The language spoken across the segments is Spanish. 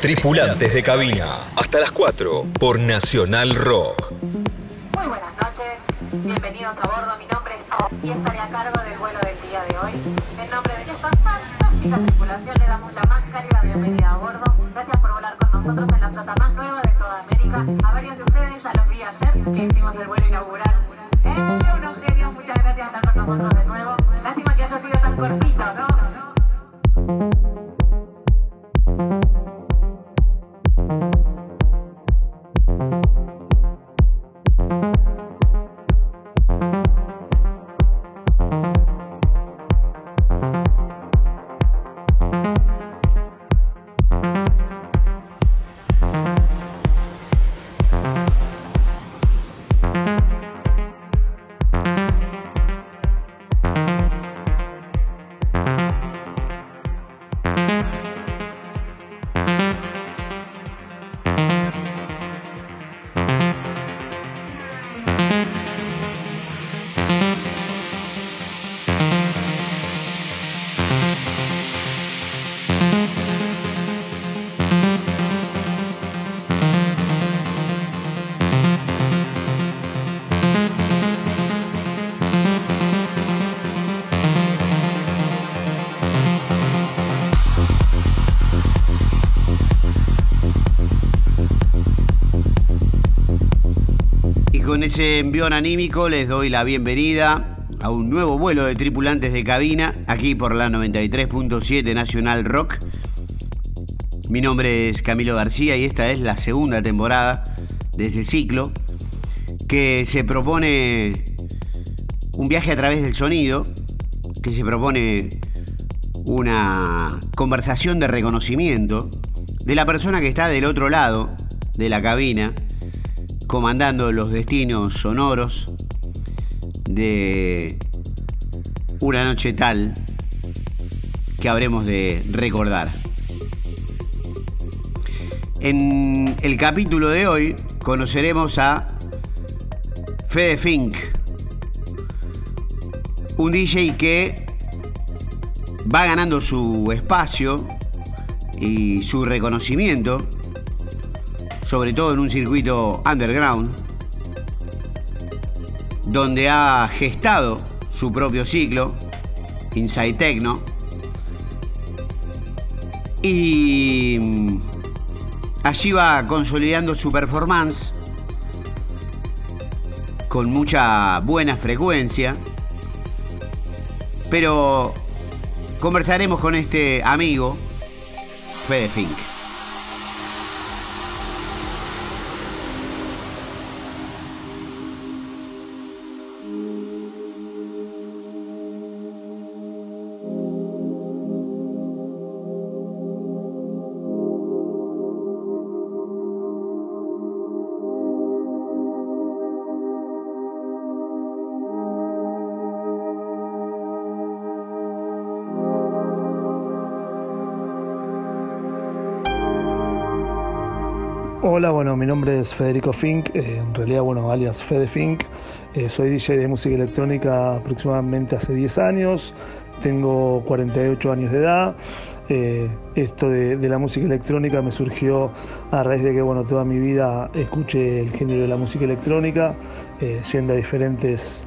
Tripulantes de cabina, hasta las 4 por Nacional Rock. Muy buenas noches, bienvenidos a bordo. Mi nombre es Pau y estaré a cargo del vuelo del día de hoy. En nombre de esta fantástica tripulación le damos la más cálida bienvenida a bordo. Gracias por volar con nosotros en la flota más nueva de toda América. A varios de ustedes ya los vi ayer que hicimos el vuelo inaugural. ¡Eh, unos genios! Muchas gracias por estar con nosotros de nuevo. Lástima que haya sido tan cortito, ¿no? Ese envión anímico les doy la bienvenida a un nuevo vuelo de tripulantes de cabina, aquí por la 93.7 Nacional Rock. Mi nombre es Camilo García y esta es la segunda temporada de este ciclo que se propone un viaje a través del sonido, que se propone una conversación de reconocimiento de la persona que está del otro lado de la cabina, comandando los destinos sonoros de una noche tal que habremos de recordar. En el capítulo de hoy conoceremos a Fede Fink, un DJ que va ganando su espacio y su reconocimiento sobre todo en un circuito underground, donde ha gestado su propio ciclo, Inside Techno, y mm, allí va consolidando su performance con mucha buena frecuencia, pero conversaremos con este amigo, Fede Fink. Hola, bueno, mi nombre es Federico Fink, eh, en realidad, bueno, alias Fede Fink. Eh, soy DJ de música electrónica aproximadamente hace 10 años, tengo 48 años de edad. Eh, esto de, la música electrónica me surgió a raíz de que, bueno, toda mi vida escuché el género de la música electrónica, yendo a diferentes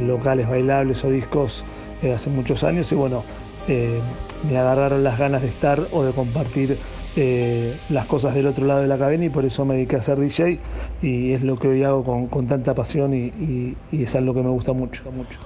locales bailables o discos hace muchos años y, bueno, me agarraron las ganas de estar o de compartir eh, las cosas del otro lado de la cabina y por eso me dediqué a ser DJ y es lo que hoy hago con, con tanta pasión y, y- y es algo que me gusta mucho. mucho.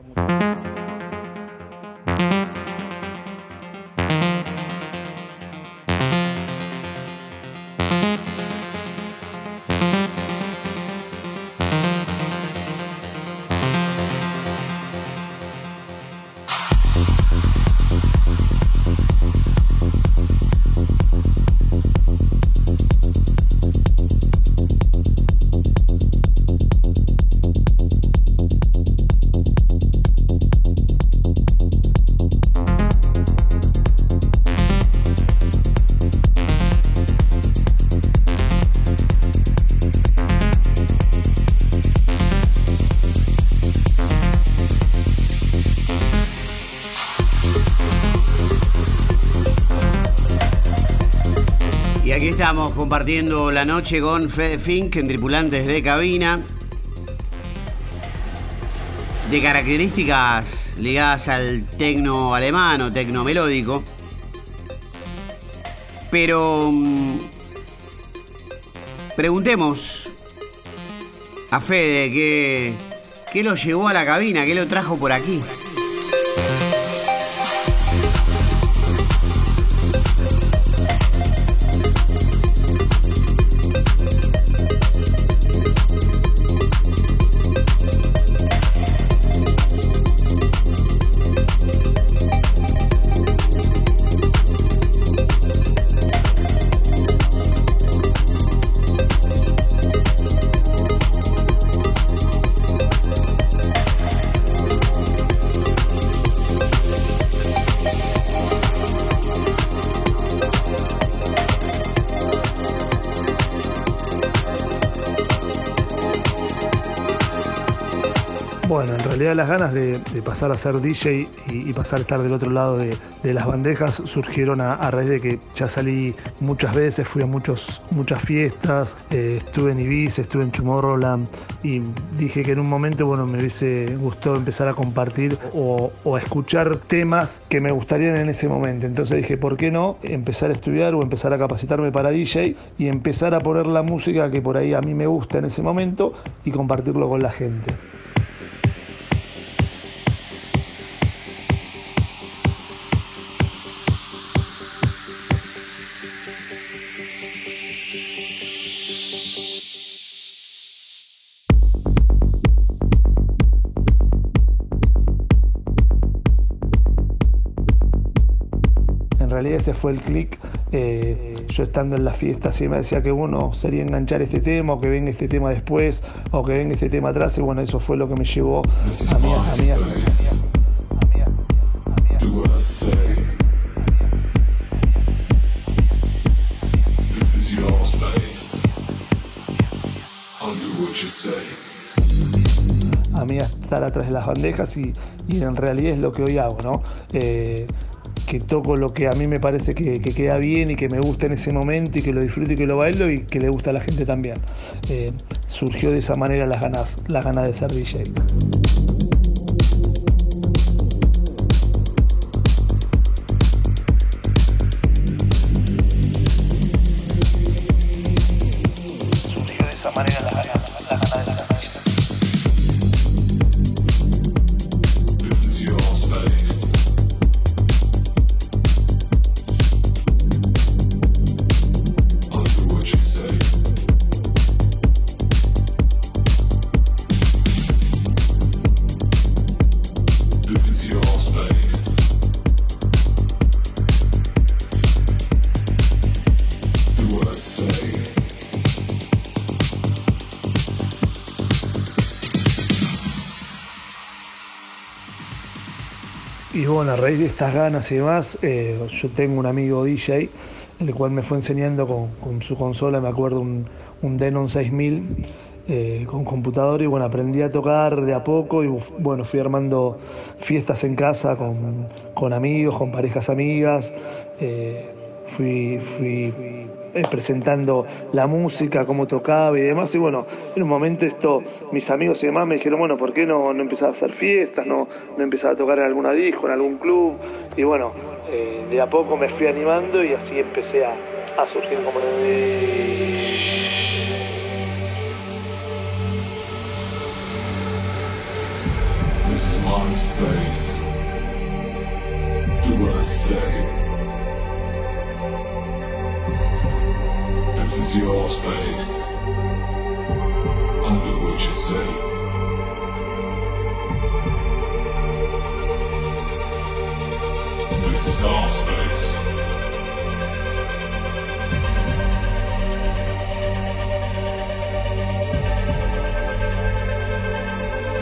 Compartiendo la noche con Fede Fink en Tripulantes de Cabina. De características ligadas al tecno alemán o tecno melódico. Pero mm, preguntemos a Fede qué, qué lo llevó a la cabina, qué lo trajo por aquí. Las ganas de, pasar a ser DJ y, pasar a estar del otro lado de, las bandejas surgieron a, raíz de que ya salí muchas veces, fui a muchos, muchas fiestas, eh, estuve en Ibiza, estuve en Tomorrowland y dije que en un momento bueno, me hubiese gustado empezar a compartir o, o a escuchar temas que me gustarían en ese momento. Entonces dije, ¿por qué no empezar a estudiar o empezar a capacitarme para DJ y empezar a poner la música que por ahí a mí me gusta en ese momento y compartirlo con la gente? Ese fue el clic. eh, yo estando en la fiesta me decía que uno sería enganchar este tema o que venga este tema después o que venga este tema atrás y bueno, eso fue lo que me llevó a mí, a mí, a mí, a mí, estar atrás de las bandejas y, y en realidad es lo que hoy hago, ¿no? Eh, que toco lo que a mí me parece que, que queda bien y que me gusta en ese momento y que lo disfruto y que lo bailo y que le gusta a la gente también. Eh, surgió de esa manera las ganas, las ganas de ser DJ. De estas ganas y demás, eh, yo tengo un amigo DJ, el cual me fue enseñando con, con su consola, me acuerdo, un, un Denon 6000 eh, con computador y bueno, aprendí a tocar de a poco y bueno, fui armando fiestas en casa con, con amigos, con parejas amigas, eh, fui presentando la música, cómo tocaba y demás. Y bueno, en un momento esto, mis amigos y demás me dijeron, bueno, ¿por qué no, no empezaba a hacer fiestas? No, no empezaba a tocar en alguna disco, en algún club. Y bueno, eh, de a poco me fui animando y así empecé a, a surgir como... This is your space. I'll do what you say. This is our space.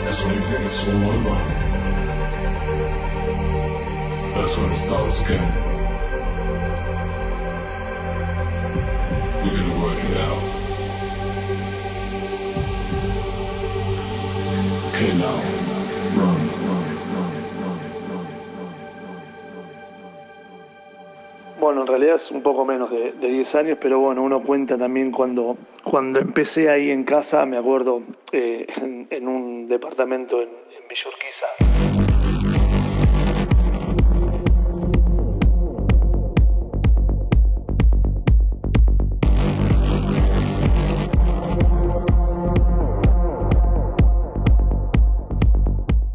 That's when you think it's all over. That's when it starts again. En realidad es un poco menos de, de 10 años, pero bueno, uno cuenta también cuando, cuando empecé ahí en casa, me acuerdo, eh, en, un departamento en, en Villa Urquiza.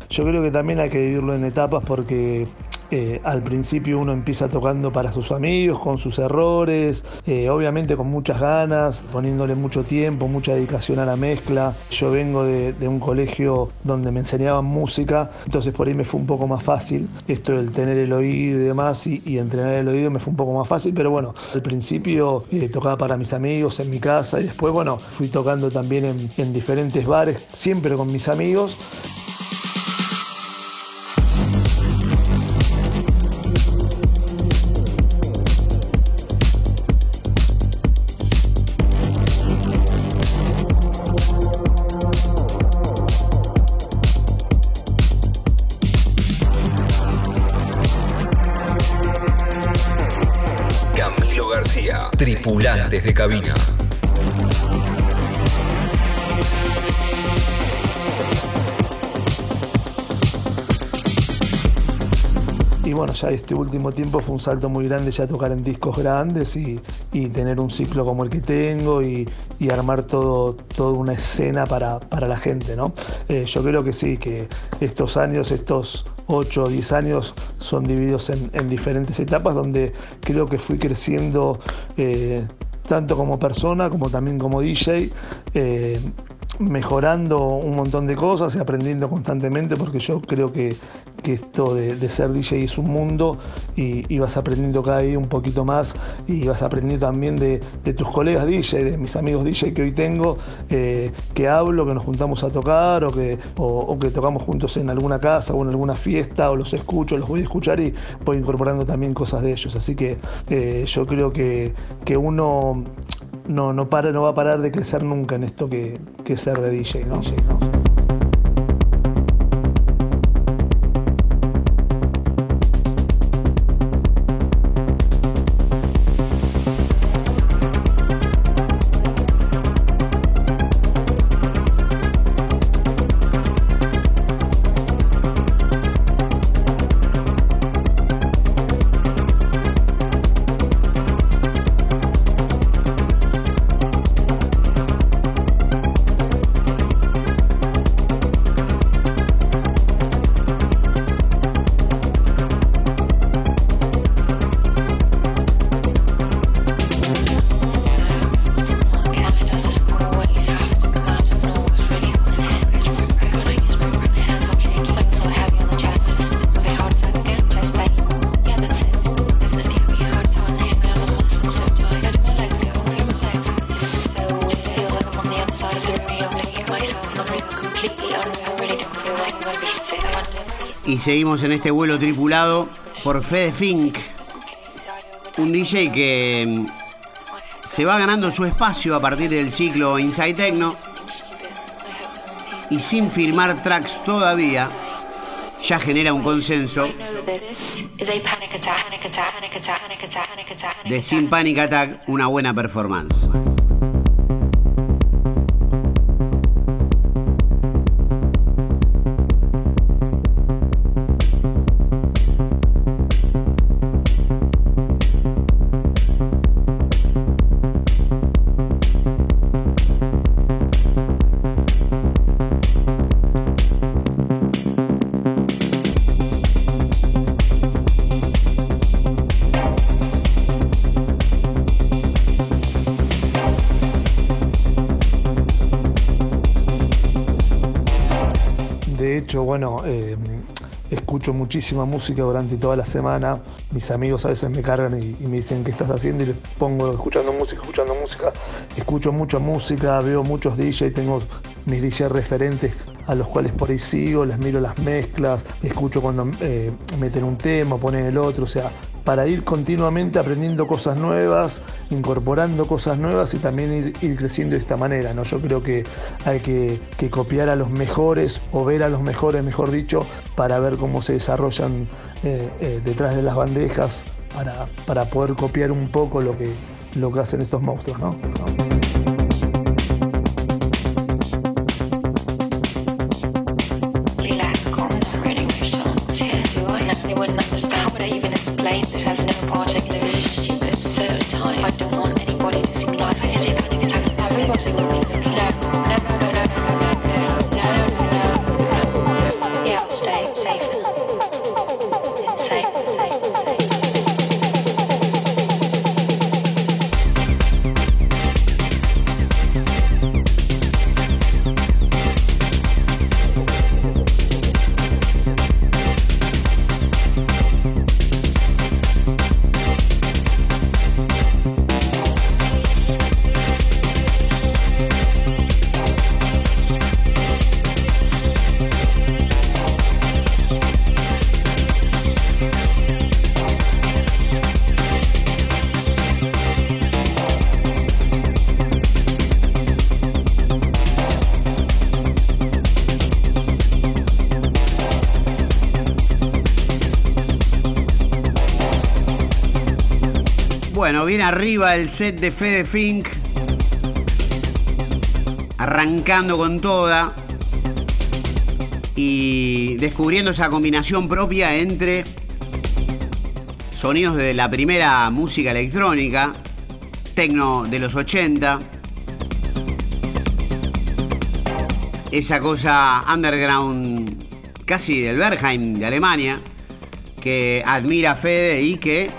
Yo creo que también hay que vivirlo en etapas porque eh, al principio uno empieza tocando para sus amigos, con sus errores, eh, obviamente con muchas ganas, poniéndole mucho tiempo, mucha dedicación a la mezcla. Yo vengo de, un colegio donde me enseñaban música, entonces por ahí me fue un poco más fácil esto del tener el oído y demás y, entrenar el oído me fue un poco más fácil, pero bueno, al principio eh, tocaba para mis amigos en mi casa y después, bueno, fui tocando también en diferentes bares, siempre con mis amigos. Tripulantes de cabina. Y bueno, ya este último tiempo fue un salto muy grande ya tocar en discos grandes y, y tener un ciclo como el que tengo y, y armar todo, toda una escena para, para la gente, ¿no? Eh, yo creo que sí, que estos años, estos 8 o 10 años son divididos en, en, diferentes etapas donde creo que fui creciendo eh, tanto como persona como también como DJ. Eh, mejorando un montón de cosas y aprendiendo constantemente porque yo creo que, que esto de, ser DJ es un mundo y, vas aprendiendo cada día un poquito más y vas aprendiendo también de, tus colegas DJ, de mis amigos DJ que hoy tengo, eh, que hablo, que nos juntamos a tocar o que, o, que tocamos juntos en alguna casa o en alguna fiesta o los escucho, los voy a escuchar y voy incorporando también cosas de ellos. Así que eh, yo creo que, que uno no, no, para, no va a parar de crecer nunca en esto que, que ser de DJ, ¿no? Sí, ¿no? Y seguimos en este vuelo tripulado por Fede Fink, un DJ que mm, se va ganando su espacio a partir del ciclo Inside Techno y sin firmar tracks todavía, ya genera un consenso de Sin Panic Attack una buena performance. Muchísima música durante toda la semana. Mis amigos a veces me cargan y, me dicen qué estás haciendo y les pongo escuchando música, escuchando música. Escucho mucha música, veo muchos DJs, tengo mis DJs referentes a los cuales por ahí sigo, les miro las mezclas, escucho cuando eh, meten un tema, ponen el otro, o sea, para ir continuamente aprendiendo cosas nuevas, incorporando cosas nuevas y también ir, creciendo de esta manera. ¿no? Yo creo que hay que, que, copiar a los mejores o ver a los mejores, mejor dicho, para ver cómo se desarrollan eh, eh, detrás de las bandejas para, para poder copiar un poco lo que, lo que hacen estos monstruos, ¿no? Arriba el set de Fede Fink. Arrancando con toda. Y descubriendo esa combinación propia entre sonidos de la primera música electrónica, tecno de los 80, esa cosa underground casi del Bergheim de Alemania, que admira Fede y que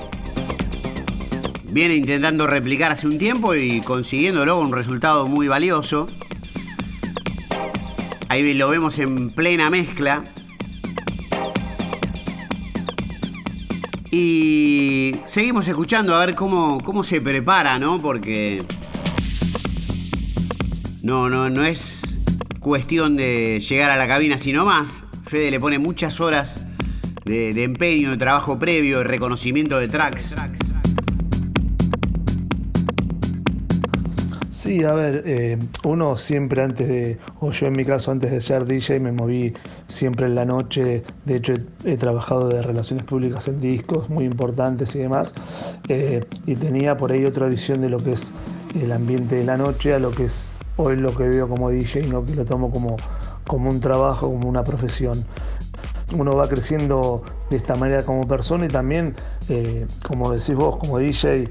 viene intentando replicar hace un tiempo y consiguiéndolo un resultado muy valioso. Ahí lo vemos en plena mezcla. Y seguimos escuchando a ver cómo, cómo se prepara, ¿no? Porque no, no, no es cuestión de llegar a la cabina sino más. Fede le pone muchas horas de empeño, de trabajo previo, de reconocimiento de tracks. Sí, a ver, eh, uno siempre antes de, o yo en mi caso antes de ser DJ me moví siempre en la noche, de hecho he, trabajado de relaciones públicas en discos muy importantes y demás, eh, y tenía por ahí otra visión de lo que es el ambiente de la noche a lo que es hoy lo que veo como DJ, ¿no? que lo tomo como, como un trabajo, como una profesión. Uno va creciendo de esta manera como persona y también, eh, como decís vos, como DJ,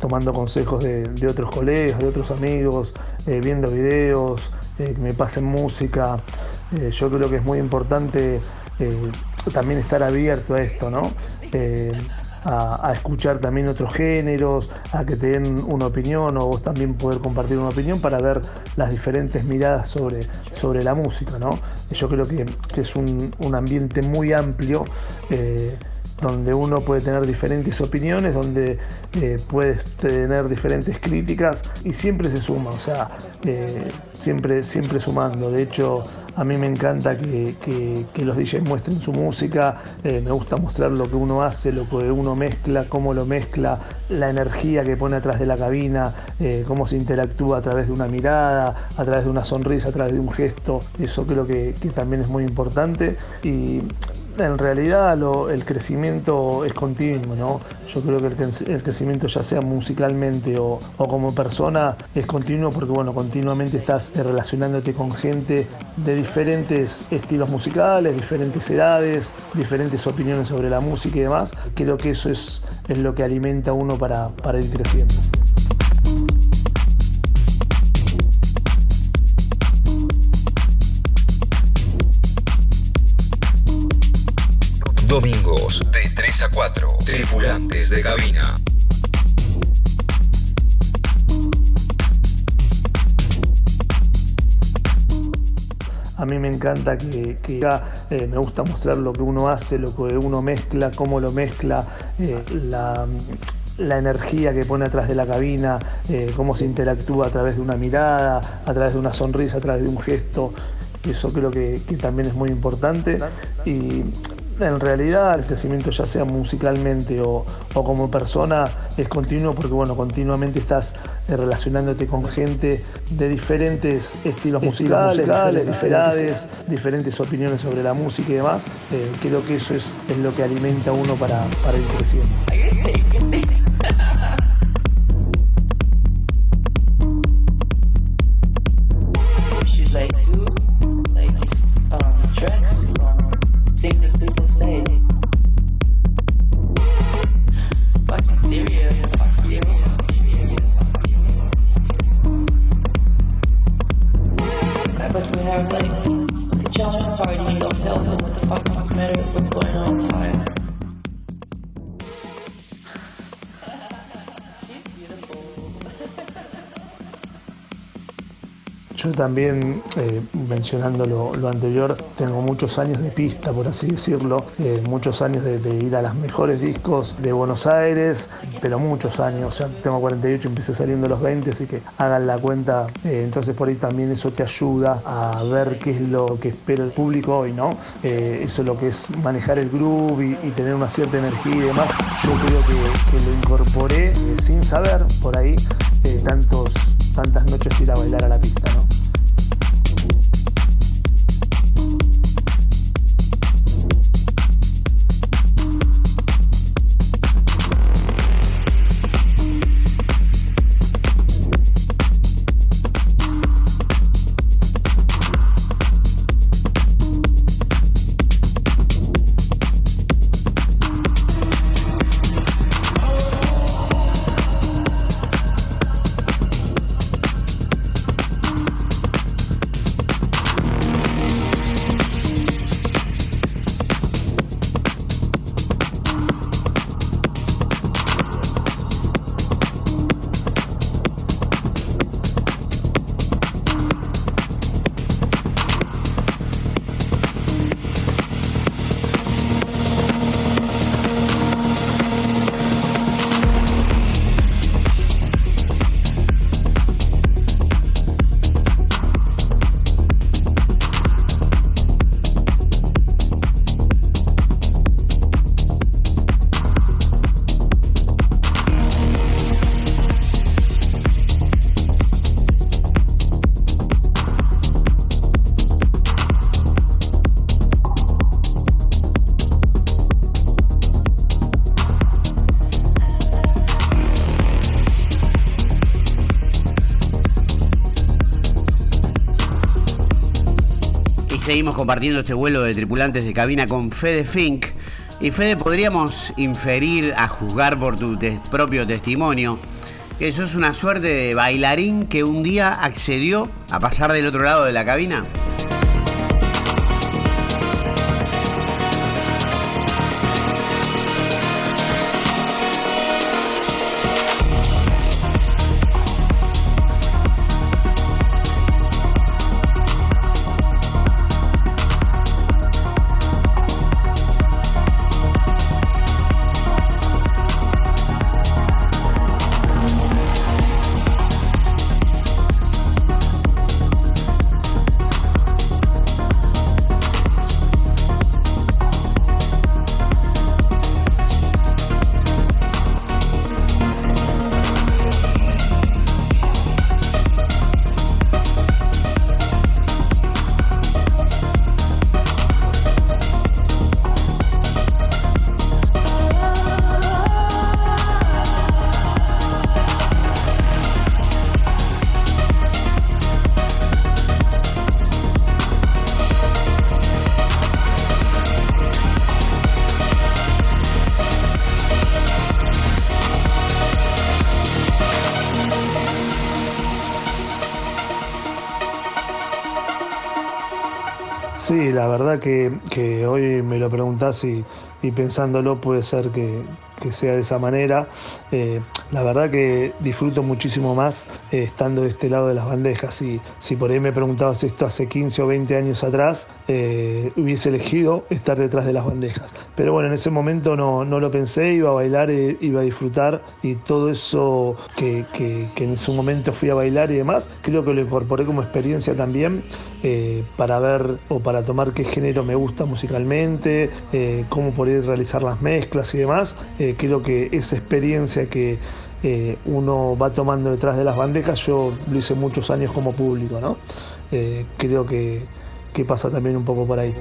tomando consejos de, otros colegas, de otros amigos, eh, viendo videos, eh, que me pasen música. Eh, yo creo que es muy importante también estar abierto a esto, ¿no? A, escuchar también otros géneros, a que te den una opinión o vos también poder compartir una opinión para ver las diferentes miradas sobre, sobre la música, ¿no? Yo creo que, es un, un, ambiente muy amplio donde uno puede tener diferentes opiniones, donde eh, puedes tener diferentes críticas y siempre se suma, o sea, eh, siempre, siempre sumando. De hecho, a mí me encanta que, los DJs muestren su música, eh, me gusta mostrar lo que uno hace, lo que uno mezcla, cómo lo mezcla, la energía que pone atrás de la cabina, cómo se interactúa a través de una mirada, a través de una sonrisa, a través de un gesto. Eso creo que, también es muy importante. En realidad el crecimiento es continuo, ¿no? Yo creo que el, crecimiento ya sea musicalmente o, como persona es continuo porque bueno, continuamente estás relacionándote con gente de diferentes estilos musicales, diferentes edades, diferentes opiniones sobre la música y demás. Creo que eso es, lo que alimenta a uno para, para ir creciendo. Domingos de 3 a 4. Tripulantes de cabina. A mí me encanta que, eh, me gusta mostrar lo que uno hace, lo que uno mezcla, cómo lo mezcla, eh, la, energía que pone atrás de la cabina, eh, cómo se interactúa a través de una mirada, a través de una sonrisa, a través de un gesto. Eso creo que, que también es muy importante. Y En realidad el crecimiento ya sea musicalmente o, como persona es continuo porque bueno, continuamente estás eh, relacionándote con gente de diferentes estilos musicales, diferentes edades, diferentes opiniones sobre la música y demás. Eh, creo que eso es, es, lo que alimenta a uno para, para ir creciendo. también, eh, mencionando lo, anterior, tengo muchos años de pista, por así decirlo, eh, muchos años de, ir a los mejores discos de Buenos Aires, pero muchos años, sea, tengo 48, empecé saliendo los 20, así que hagan la cuenta, eh, entonces por ahí también eso te ayuda a ver qué es lo que espera el público hoy, ¿no? eso es lo que es manejar el groove y, tener una cierta energía y demás, yo creo que, que lo incorporé sin saber por ahí tantos tantas noches ir a bailar a la pista, ¿no? Seguimos compartiendo este vuelo de tripulantes de cabina con Fede Fink. Y Fede, podríamos inferir, a juzgar por tu propio testimonio, que sos una suerte de bailarín que un día accedió a pasar del otro lado de la cabina. Que, hoy me lo preguntás y, pensándolo puede ser que, que sea de esa manera. Eh, la verdad que disfruto muchísimo más eh, estando de este lado de las bandejas. Y si por ahí me preguntabas esto hace 15 o 20 años atrás, eh, hubiese elegido estar detrás de las bandejas. Pero bueno, en ese momento no, no lo pensé, iba a bailar, iba a disfrutar y todo eso que, que, en su momento fui a bailar y demás, creo que lo incorporé como experiencia también para ver o para tomar qué género me gusta musicalmente, cómo poder realizar las mezclas y demás. Eh, creo que esa experiencia que eh, uno va tomando detrás de las bandejas, yo lo hice muchos años como público, ¿no? Eh, creo que, que, pasa también un poco por ahí.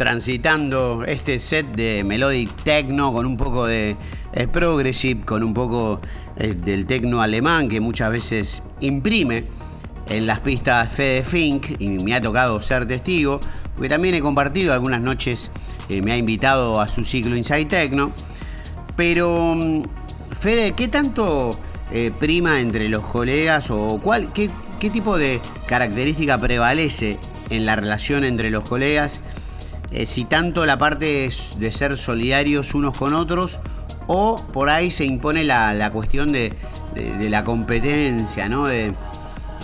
Transitando este set de melodic techno con un poco de eh, progressive, con un poco eh, del techno alemán que muchas veces imprime en las pistas Fede Fink y me ha tocado ser testigo, porque también he compartido algunas noches, eh, me ha invitado a su ciclo Inside Techno, pero mm, Fede, ¿qué tanto prima entre los colegas o cuál, qué, qué tipo de característica prevalece en la relación entre los colegas, eh, si tanto la parte de ser solidarios unos con otros o por ahí se impone la, cuestión de, la competencia, ¿no? De,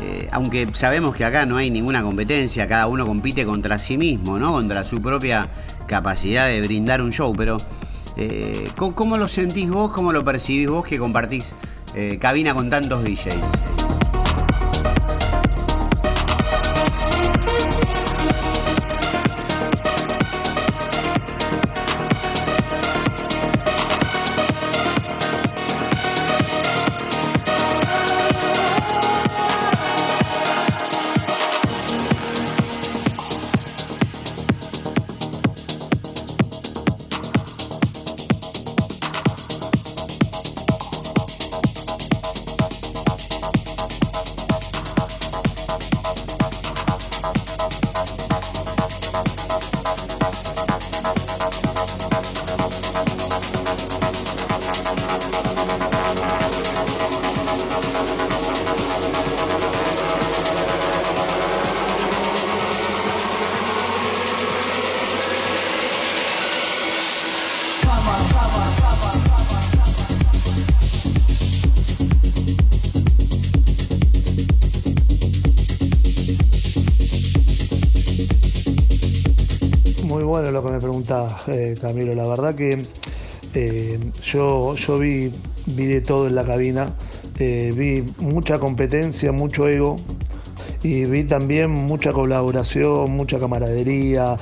eh, aunque sabemos que acá no hay ninguna competencia, cada uno compite contra sí mismo, ¿no? Contra su propia capacidad de brindar un show, pero eh, ¿cómo, lo sentís vos, cómo lo percibís vos que compartís cabina con tantos DJs? Eh, Camilo. La verdad que eh, yo, yo vi, vi de todo en la cabina, eh, vi mucha competencia, mucho ego. Y vi también mucha colaboración, mucha camaradería,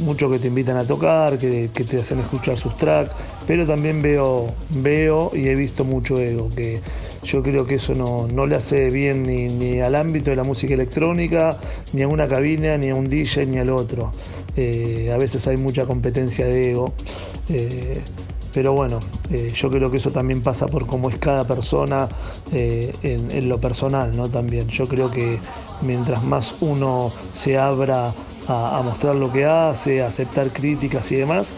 mucho que te invitan a tocar, que, te hacen escuchar sus tracks, pero también veo, veo y he visto mucho ego, que yo creo que eso no, no le hace bien ni, al ámbito de la música electrónica, ni a una cabina, ni a un DJ, ni al otro. Eh, a veces hay mucha competencia de ego. Eh, pero bueno, eh, yo creo que eso también pasa por cómo es cada persona en, lo personal, ¿no? También. Yo creo que mientras más uno se abra a, mostrar lo que hace, a aceptar críticas y demás,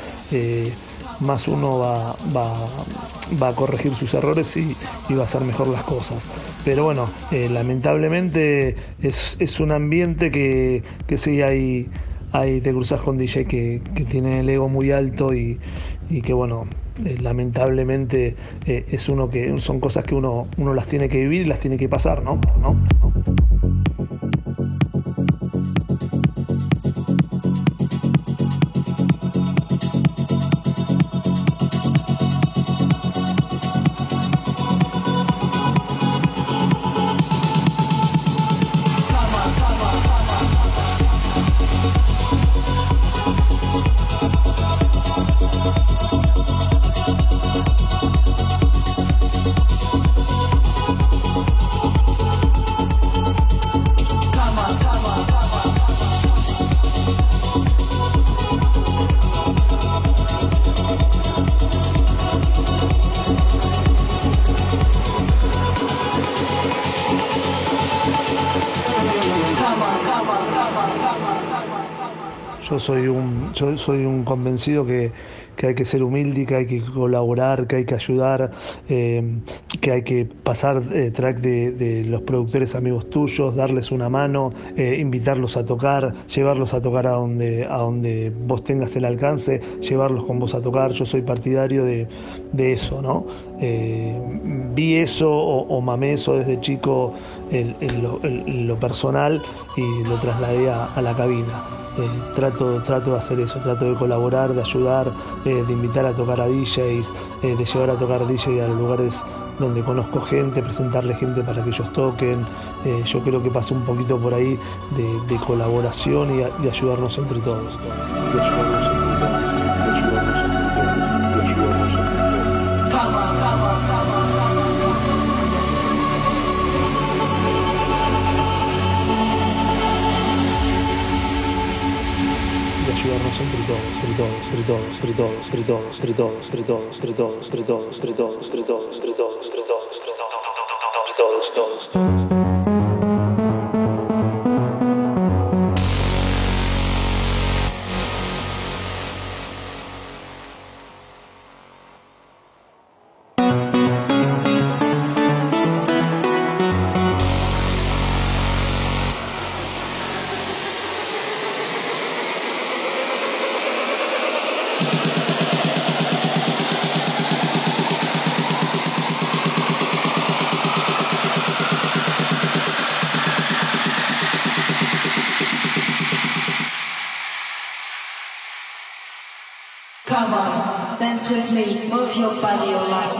más uno va, va, a corregir sus errores y, va a hacer mejor las cosas. Pero bueno, lamentablemente es, un ambiente que, que sí hay ahí te cruzas con DJ que, tiene el ego muy alto y, y que bueno, eh, lamentablemente eh, es uno que son cosas que uno, uno las tiene que vivir y las tiene que pasar. ¿No? Yo soy un, yo soy un convencido que, que hay que ser humilde, que hay que colaborar, que hay que ayudar, eh, que hay que pasar eh, track de, de los productores amigos tuyos, darles una mano, eh, invitarlos a tocar, llevarlos a tocar a donde, a donde vos tengas el alcance, llevarlos con vos a tocar. Yo soy partidario de, de eso, ¿no? Vi eso o, o, mamé eso desde chico en, lo, lo, personal y lo trasladé a, a la cabina. Trato, trato de hacer eso, trato de colaborar, de ayudar, eh, de invitar a tocar a DJs, eh, de llevar a tocar DJ a lugares donde conozco gente, presentarle gente para que ellos toquen. Eh, yo creo que pasa un poquito por ahí de, colaboración y, ayudarnos entre todos. dollars, three dollars, three dollars, Come on, dance with me, move your body, your life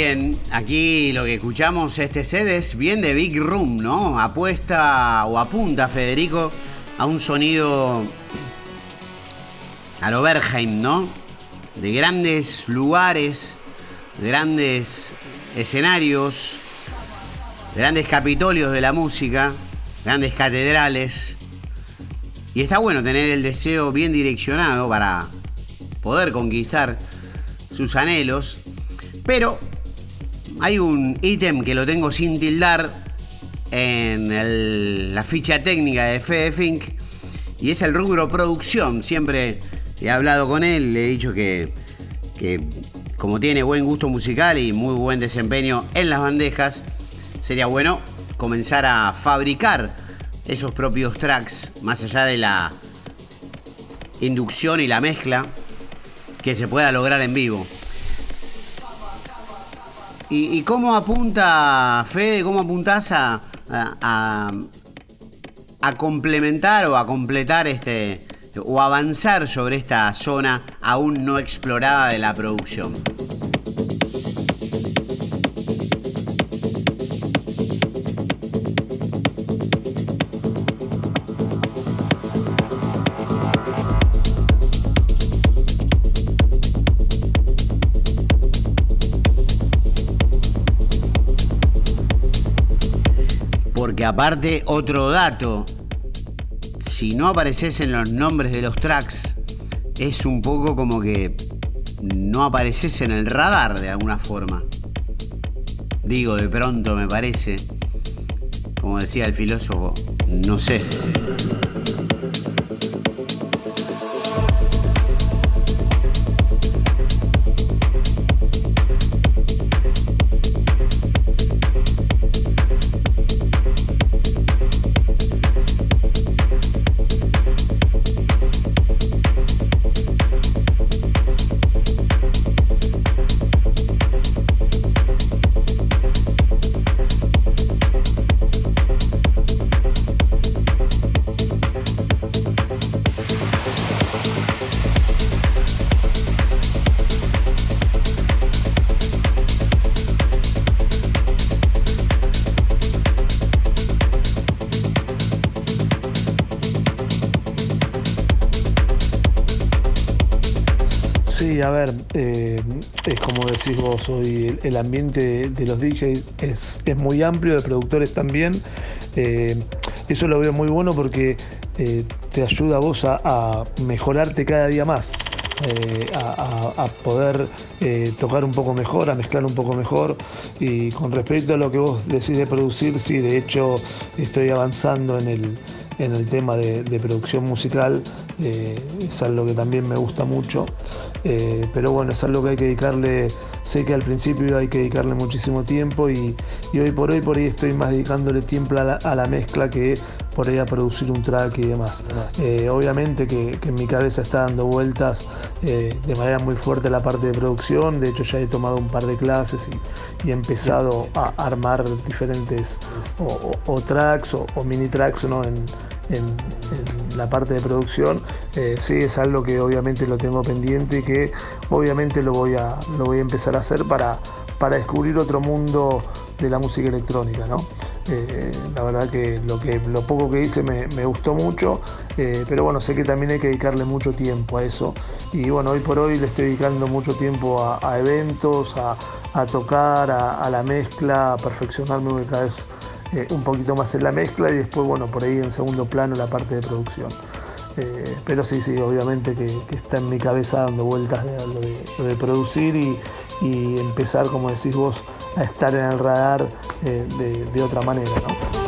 Bien, aquí lo que escuchamos este set es bien de Big Room, ¿no? Apuesta o apunta Federico a un sonido a lo Bergheim, ¿no? De grandes lugares, grandes escenarios, grandes capitolios de la música, grandes catedrales. Y está bueno tener el deseo bien direccionado para poder conquistar sus anhelos. Pero hay un ítem que lo tengo sin tildar en la ficha técnica de Fede Fink y es el rubro producción. Siempre he hablado con él, le he dicho que como tiene buen gusto musical y muy buen desempeño en las bandejas, sería bueno comenzar a fabricar esos propios tracks, más allá de la inducción y la mezcla que se pueda lograr en vivo. ¿Y, cómo apunta, Fede, cómo apuntás a, a, complementar o a completar este o avanzar sobre esta zona aún no explorada de la producción? Aparte, otro dato, si no apareces en los nombres de los tracks, es un poco como que no apareces en el radar de alguna forma. Digo, de pronto me parece, como decía el filósofo, no sé. Decís el, ambiente de los DJs es, es muy amplio, de productores también. Eh, eso lo veo muy bueno porque eh, te ayuda a vos a, mejorarte cada día más. eh, a, poder tocar un poco mejor, a mezclar un poco mejor. Y con respecto a lo que vos decís de producir, sí, de hecho estoy avanzando en el, en el tema de producción musical. Eh, es algo que también me gusta mucho. Eh, pero bueno, es algo que hay que dedicarle, sé que al principio hay que dedicarle muchísimo tiempo y, y hoy por hoy por ahí estoy más dedicándole tiempo a la, a la mezcla que por ahí a producir un track y demás. Eh, obviamente que, que en mi cabeza está dando vueltas eh, de manera muy fuerte la parte de producción, de hecho ya he tomado un par de clases y, y he empezado a armar diferentes o, o- o tracks o, o mini tracks ¿no? en, en- la parte de producción. Eh, sí, es algo que obviamente lo tengo pendiente y que obviamente lo voy a, lo voy a empezar a hacer para, para descubrir otro mundo de la música electrónica, ¿no? Eh, la verdad que lo, que lo poco que hice me, me gustó mucho, eh, pero bueno, sé que también hay que dedicarle mucho tiempo a eso. Y bueno, hoy por hoy le estoy dedicando mucho tiempo a, a eventos, a, a tocar, a, a la mezcla, a perfeccionarme cada vez eh, un poquito más en la mezcla y después, bueno, por ahí en segundo plano la parte de producción. Eh, pero sí, sí, obviamente que, está en mi cabeza dando vueltas de, de, de producir y, y empezar, como decís vos, a estar en el radar eh, de, de otra manera, ¿no?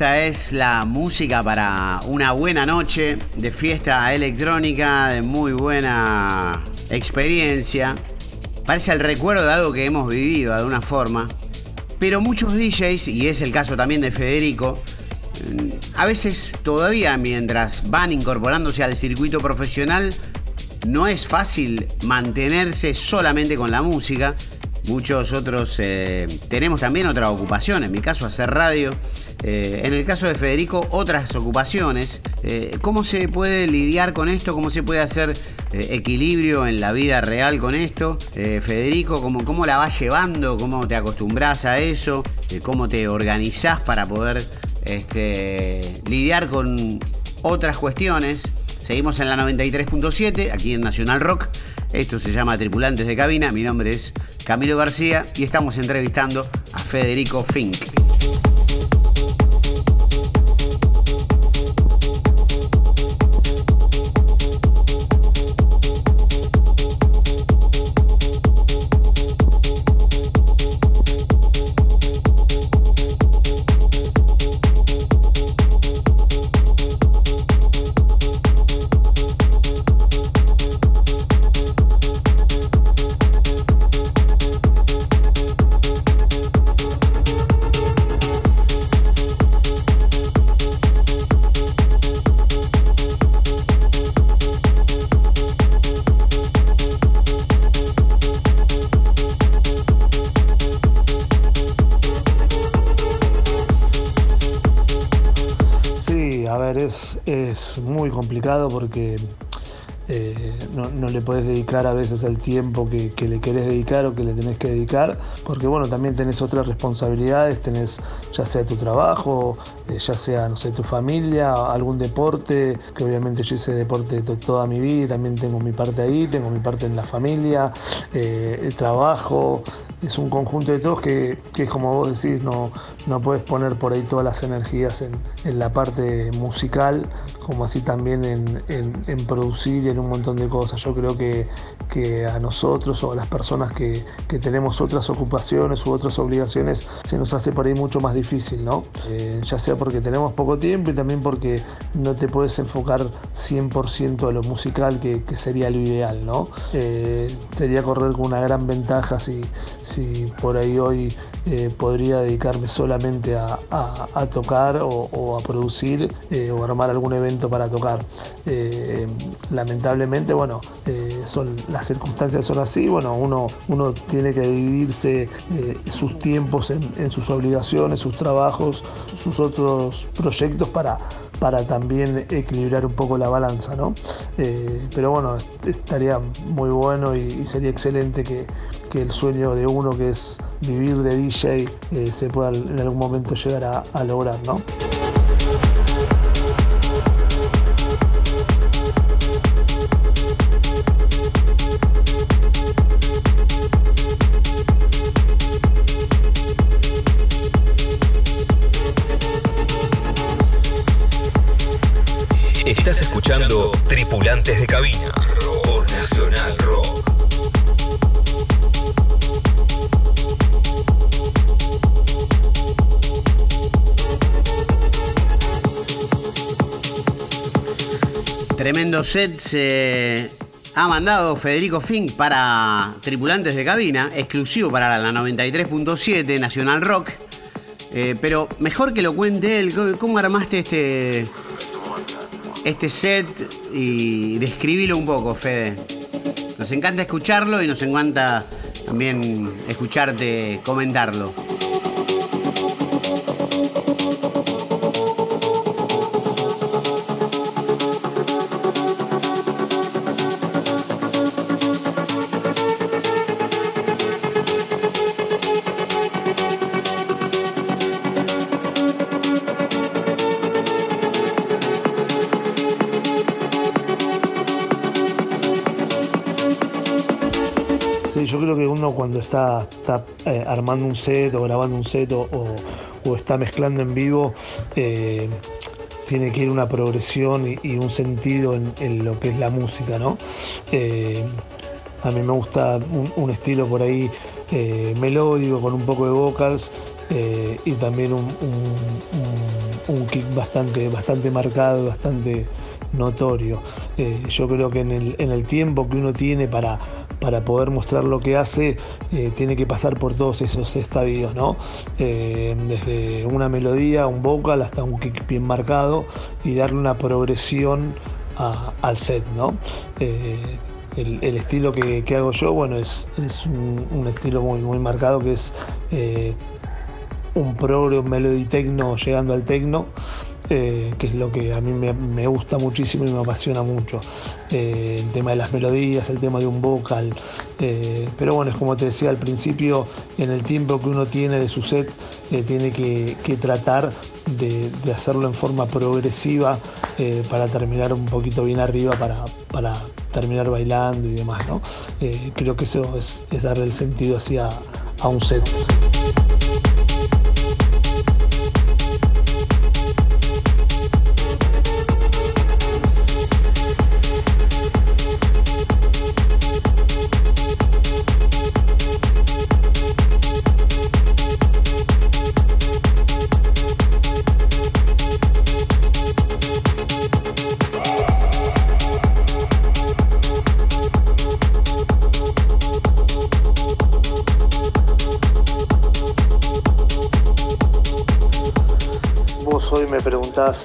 esta es la música para una buena noche de fiesta electrónica, de muy buena experiencia. Parece el recuerdo de algo que hemos vivido de alguna forma. Pero muchos DJs, y es el caso también de Federico, a veces todavía mientras van incorporándose al circuito profesional, no es fácil mantenerse solamente con la música. Muchos otros eh, tenemos también otras ocupaciones, en mi caso hacer radio, eh, en el caso de Federico otras ocupaciones. Eh, ¿Cómo se puede lidiar con esto? ¿Cómo se puede hacer equilibrio en la vida real con esto? Federico, ¿cómo, ¿cómo la vas llevando? ¿Cómo te acostumbras a eso? ¿Cómo te organizás para poder este, lidiar con otras cuestiones? Seguimos en la 93.7, aquí en Nacional Rock. Esto se llama Tripulantes de Cabina. Mi nombre es Camilo García y estamos entrevistando a Federico Fink. Muy complicado porque eh, no, le podés dedicar a veces el tiempo que, le querés dedicar o que le tenés que dedicar, porque bueno, también tenés otras responsabilidades, tenés ya sea tu trabajo, eh, ya sea, no sé, tu familia, algún deporte, que obviamente yo hice deporte toda mi vida, también tengo mi parte ahí, tengo mi parte en la familia, eh, el trabajo, es un conjunto de todos que, que como vos decís, no, no puedes poner por ahí todas las energías en, la parte musical, como así también en, producir y en un montón de cosas. Yo creo que, que a nosotros o a las personas que, tenemos otras ocupaciones u otras obligaciones se nos hace por ahí mucho más difícil, ¿no? Eh, ya sea porque tenemos poco tiempo y también porque no te puedes enfocar 100% a lo musical, que, sería lo ideal, ¿no? Eh, sería correr con una gran ventaja si, si por ahí hoy eh, podría dedicarme solamente a, tocar o, a producir eh, o armar algún evento para tocar. Eh, lamentablemente, bueno, son, las circunstancias son así, bueno, uno, uno tiene que dividirse sus tiempos en, sus obligaciones, sus trabajos, sus otros proyectos para, para también equilibrar un poco la balanza, ¿no? pero bueno, estaría muy bueno y, sería excelente que, el sueño de uno que es vivir de DJ eh, se pueda en algún momento llegar a, lograr, ¿no? Tremendo set se ha mandado Federico Fink para tripulantes de cabina, exclusivo para la 93.7 Nacional Rock. Eh, pero mejor que lo cuente él, ¿cómo armaste este, este set? Y describilo un poco, Fede. Nos encanta escucharlo y nos encanta también escucharte comentarlo. Está, eh, armando un set o grabando un set o, está mezclando en vivo, eh, tiene que ir una progresión y, un sentido en, lo que es la música, ¿no? Eh, a mí me gusta un, estilo por ahí melódico, con un poco de vocals, y también un, un- kick bastante, bastante marcado, bastante notorio. Yo creo que en el, en el tiempo que uno tiene para, para poder mostrar lo que hace, eh, tiene que pasar por todos esos estadios, ¿no? Eh, desde una melodía, un vocal, hasta un kick bien marcado y darle una progresión al set, ¿no? Eh, el, estilo que, hago yo, bueno, es, un, estilo muy, muy marcado que es un progre, un melody techno llegando al techno, eh, que es lo que a mí me, gusta muchísimo y me apasiona mucho. Eh, el tema de las melodías, el tema de un vocal. eh, pero bueno, es como te decía al principio, en el tiempo que uno tiene de su set, tiene que, tratar de, hacerlo en forma progresiva para terminar un poquito bien arriba, para, terminar bailando y demás. ¿no? Creo que eso es, darle el sentido hacia a un set.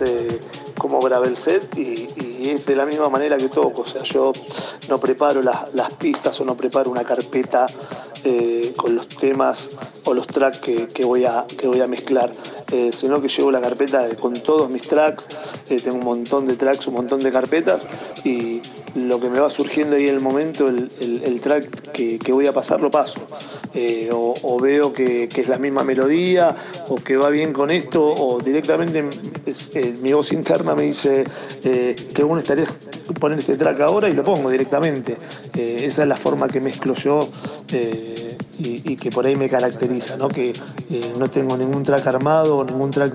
Eh, cómo grabé el set y, es de la misma manera que toco. O sea, yo no preparo las, pistas o no preparo una carpeta eh, con los temas o los tracks que voy, a, que voy a mezclar, eh, sino que llevo la carpeta con todos mis tracks. eh, tengo un montón de tracks, un montón de carpetas y lo que me va surgiendo ahí en el momento, el, track que, voy a pasar, lo paso. Eh, o, veo que, es la misma melodía o que va bien con esto o directamente mi voz interna me dice que bueno estaría poner este track ahora y lo pongo directamente. Esa es la forma que mezclo yo y, que por ahí me caracteriza, ¿no? que eh, no tengo ningún track armado, ningún track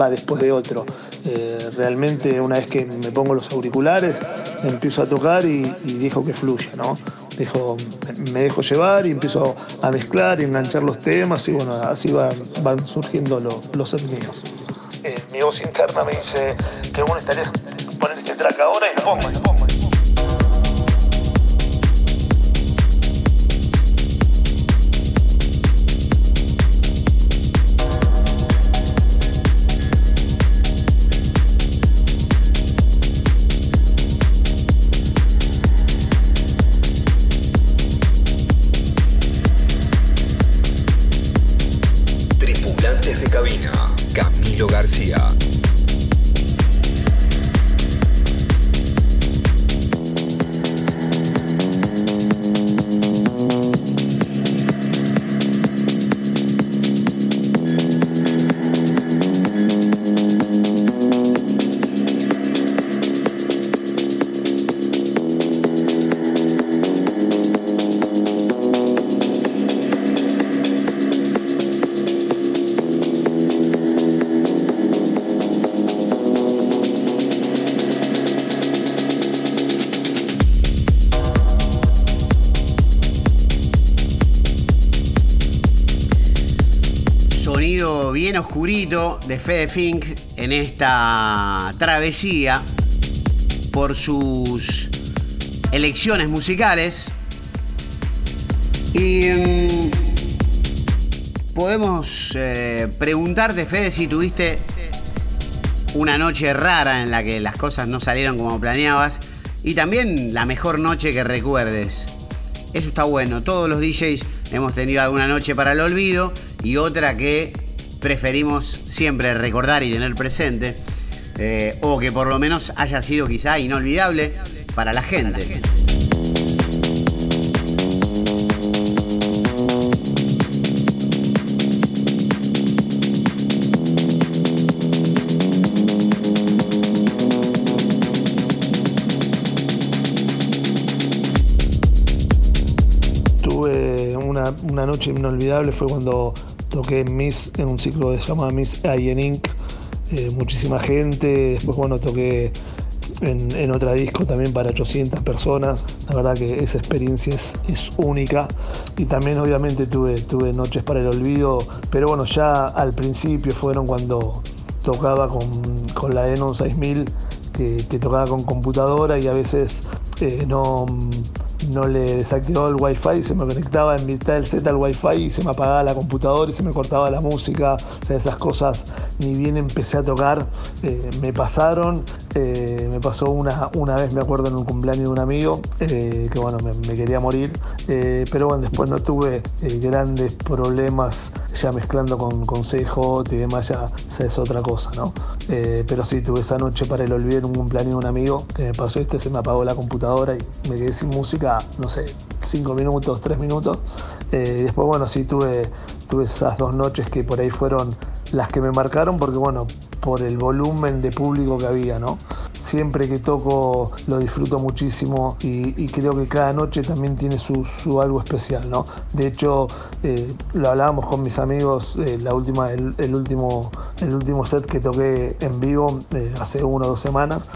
va después de otro. Eh, realmente una vez que me pongo los auriculares, empiezo a tocar y, y dejo que fluya, ¿no? Dejo, me dejo llevar y empiezo a mezclar y enganchar los temas y bueno, así van, van surgiendo lo- los sonidos. Eh, mi voz interna me dice que bueno estaría poner este track ahora y lo pongo, de Fede Fink en esta travesía por sus elecciones musicales. Y mm, podemos eh, preguntarte, Fede, si tuviste una noche rara en la que las cosas no salieron como planeabas y también la mejor noche que recuerdes. Eso está bueno. Todos los DJs hemos tenido alguna noche para el olvido y otra que preferimos siempre recordar y tener presente. eh, o que por lo menos haya sido quizá inolvidable para la gente. Tuve una, una noche inolvidable, fue cuando toqué en Miss, en un ciclo que se llama Miss Alien Inc. Eh, muchísima gente, después bueno, toqué en, en otra disco también para 800 personas. La verdad que esa experiencia es, es única. Y también obviamente tuve, tuve noches para el olvido, pero bueno, ya al principio fueron cuando tocaba con, con la Denon 6000, que, que tocaba con computadora y a veces eh, no, no le desactivaba el wifi, se me conectaba en mitad del set al wifi y se me apagaba la computadora y se me cortaba la música, o sea, esas cosas ni bien empecé a tocar, eh, me pasaron, eh, me pasó una, una vez, me acuerdo, en un cumpleaños de un amigo, eh, que bueno, me, quería morir, eh, pero bueno, después no tuve grandes problemas ya mezclando con, con CJ y demás, ya, es otra cosa, ¿no? Pero sí, tuve esa noche para el olvido en un cumpleaños de un amigo que me pasó este, se me apagó la computadora y me quedé sin música, no sé, cinco minutos, tres minutos. Y después, bueno, sí tuve, tuve esas dos noches que por ahí fueron las que me marcaron porque, bueno, por el volumen de público que había, ¿no? Siempre que toco lo disfruto muchísimo y, creo que cada noche también tiene su, algo especial, ¿no? De hecho, eh, lo hablábamos con mis amigos, eh, la última, el, último, el último set que toqué en vivo eh, hace una o dos semanas,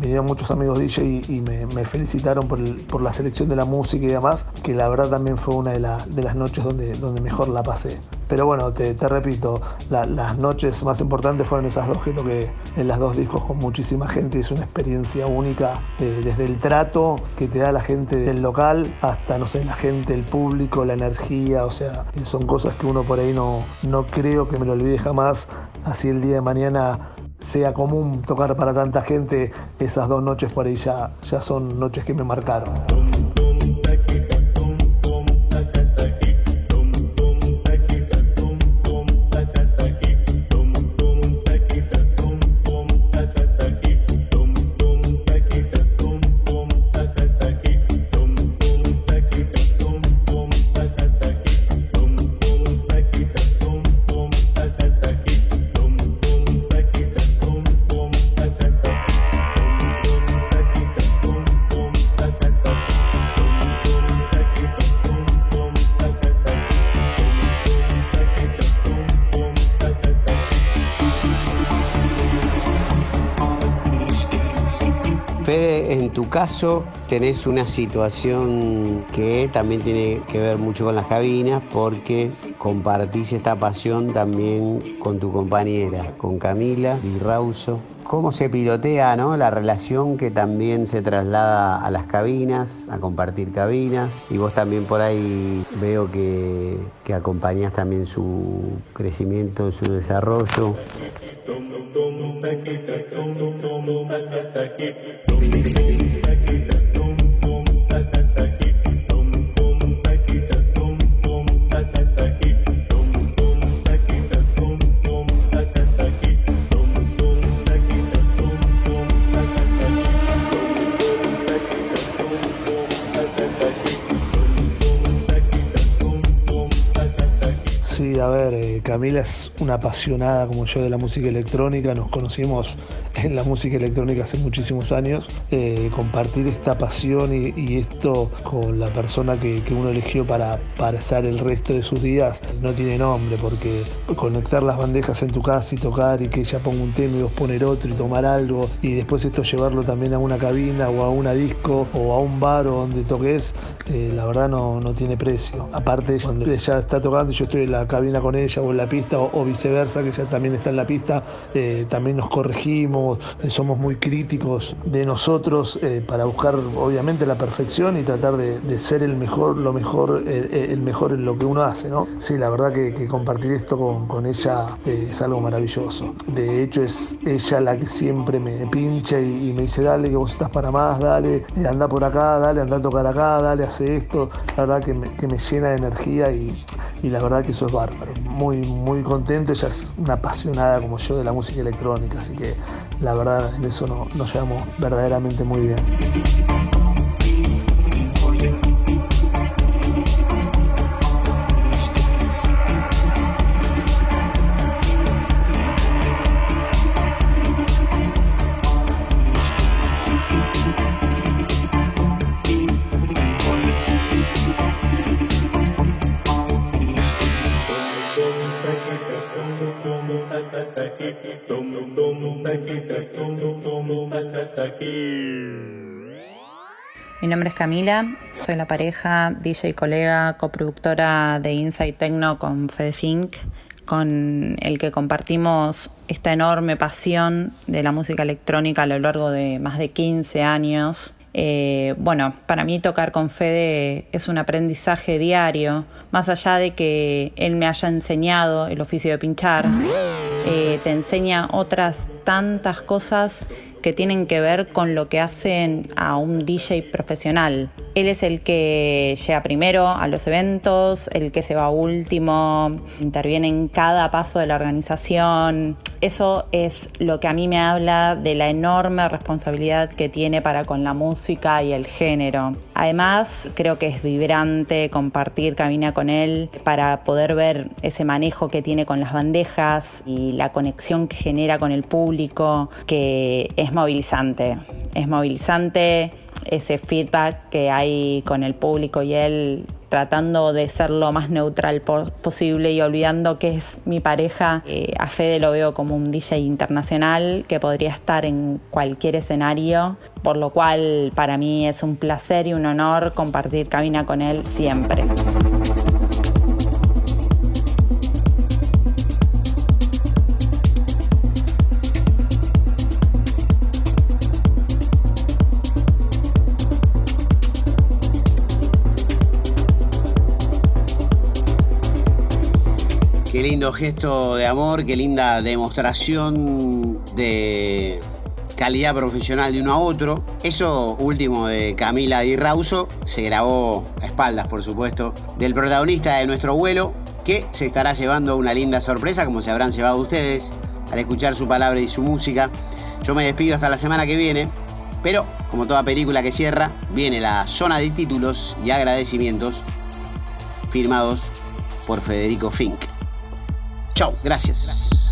vinieron muchos amigos DJ y, me, felicitaron por, la selección de la música y demás, que la verdad también fue una de, la- de las noches donde mejor la pasé. Pero bueno, te, repito, la- las noches más importantes fueron esas dos que toqué en las dos discos con muchísima gente. Es una experiencia única, eh, desde el trato que te da la gente del local hasta, no sé, la gente, el público, la energía. O sea, son cosas que uno por ahí no, no creo que me lo olvide jamás. Así el día de mañana sea común tocar para tanta gente, esas dos noches por ahí ya, ya son noches que me marcaron. Caso tenés una situación que también tiene que ver mucho con las cabinas porque compartís esta pasión también con tu compañera, con Camila y Rauso. ¿Cómo se pilotea ¿no? la relación que también se traslada a las cabinas, a compartir cabinas? Y vos también por ahí veo que, que acompañás también su crecimiento, su desarrollo. Sí, a ver, eh, Camila es una apasionada como yo de la música electrónica, nos conocimos en la música electrónica hace muchísimos años. Eh, compartir esta pasión y, esto con la persona que, uno eligió para, para estar el resto de sus días no tiene nombre, porque conectar las bandejas en tu casa y tocar y que ella ponga un tema y vos poner otro y tomar algo y después esto llevarlo también a una cabina o a una disco o a un bar o donde toques, eh, la verdad no, no tiene precio. Aparte, cuando ella está tocando y yo estoy en la cabina con ella o en la pista o, o viceversa, que ella también está en la pista, eh, también nos corregimos, eh, somos muy críticos de nosotros eh, para buscar obviamente la perfección y tratar de, ser el mejor, lo mejor, eh, el mejor en lo que uno hace, ¿no? Sí, la verdad que, compartir esto con, con ella eh, es algo maravilloso. De hecho, es ella la que siempre me pincha y, me dice, dale, que vos estás para más, dale, eh, anda por acá, dale, anda a tocar acá, dale, hace esto. La verdad que me, que me llena de energía y, y la verdad que eso es bárbaro. Muy, muy contento. Ella es una apasionada como yo de la música electrónica, así que la verdad, en eso no, nos llevamos verdaderamente muy bien. Mi nombre es Camila, soy la pareja, DJ colega, coproductora de Inside Techno con Fedefink, con el que compartimos esta enorme pasión de la música electrónica a lo largo de más de 15 años. Eh, bueno, para mí tocar con Fede es un aprendizaje diario, más allá de que él me haya enseñado el oficio de pinchar, eh, te enseña otras tantas cosas que tienen que ver con lo que hacen a un DJ profesional. Él es el que llega primero a los eventos, el que se va último, interviene en cada paso de la organización. Eso es lo que a mí me habla de la enorme responsabilidad que tiene para con la música y el género. Además, creo que es vibrante compartir cabina con él para poder ver ese manejo que tiene con las bandejas y la conexión que genera con el público, que es movilizante. Es movilizante ese feedback que hay con el público y él tratando de ser lo más neutral posible y olvidando que es mi pareja. Eh, a Fede lo veo como un DJ internacional que podría estar en cualquier escenario, por lo cual para mí es un placer y un honor compartir cabina con él siempre. Gesto de amor, qué linda demostración de calidad profesional de uno a otro. Eso último de Camila Di Rauso se grabó a espaldas, por supuesto, del protagonista de nuestro vuelo, que se estará llevando una linda sorpresa, como se habrán llevado ustedes al escuchar su palabra y su música. Yo me despido hasta la semana que viene, pero como toda película que cierra, viene la zona de títulos y agradecimientos firmados por Federico Fink. Chao, gracias. Give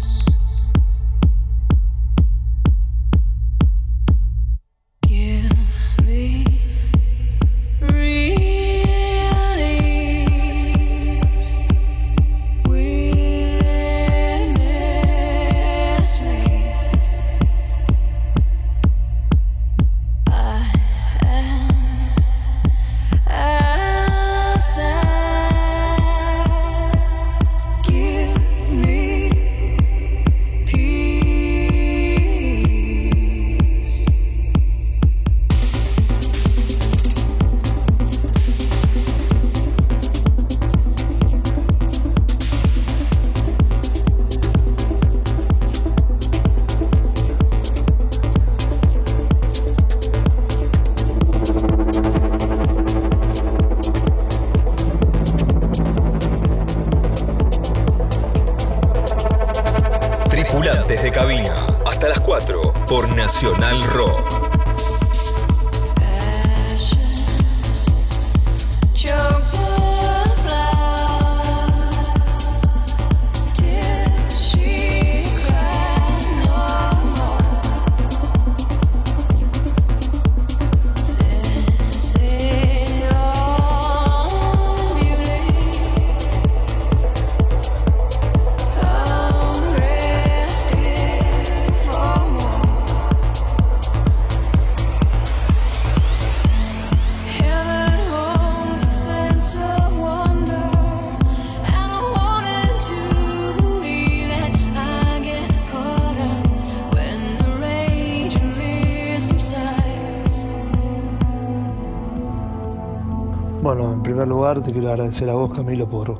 te quiero agradecer a vos, Camilo, por,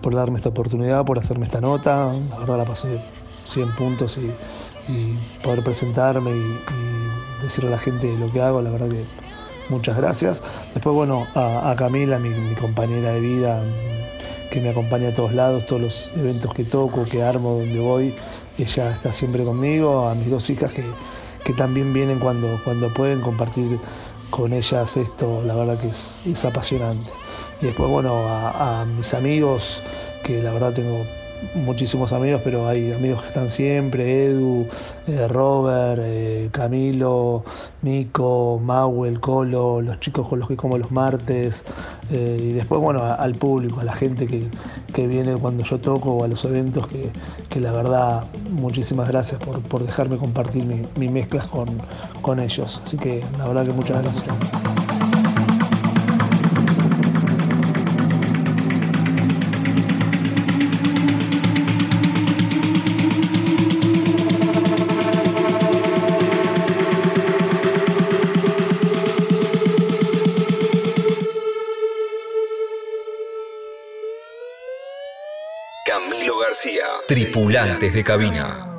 por darme esta oportunidad, por hacerme esta nota. La verdad la pasé 100 puntos y, poder presentarme y, y decirle a la gente lo que hago, la verdad que muchas gracias. Después, bueno, a, Camila, mi, compañera de vida, que me acompaña a todos lados, todos los eventos que toco, que armo, donde voy. Ella está siempre conmigo, a mis dos hijas que, que también vienen cuando, cuando pueden compartir con ellas esto, la verdad que es, es apasionante. Y después, bueno, a, mis amigos, que la verdad tengo muchísimos amigos, pero hay amigos que están siempre, Edu, eh, Robert, eh, Camilo, Nico, Mau, el Colo, los chicos con los que como los martes, eh, y después, bueno, al público, a la gente que, que viene cuando yo toco o a los eventos, que, que la verdad, muchísimas gracias por, por dejarme compartir mi, mi mezclas con, con ellos. Así que la verdad que muchas gracias. Tripulantes de cabina.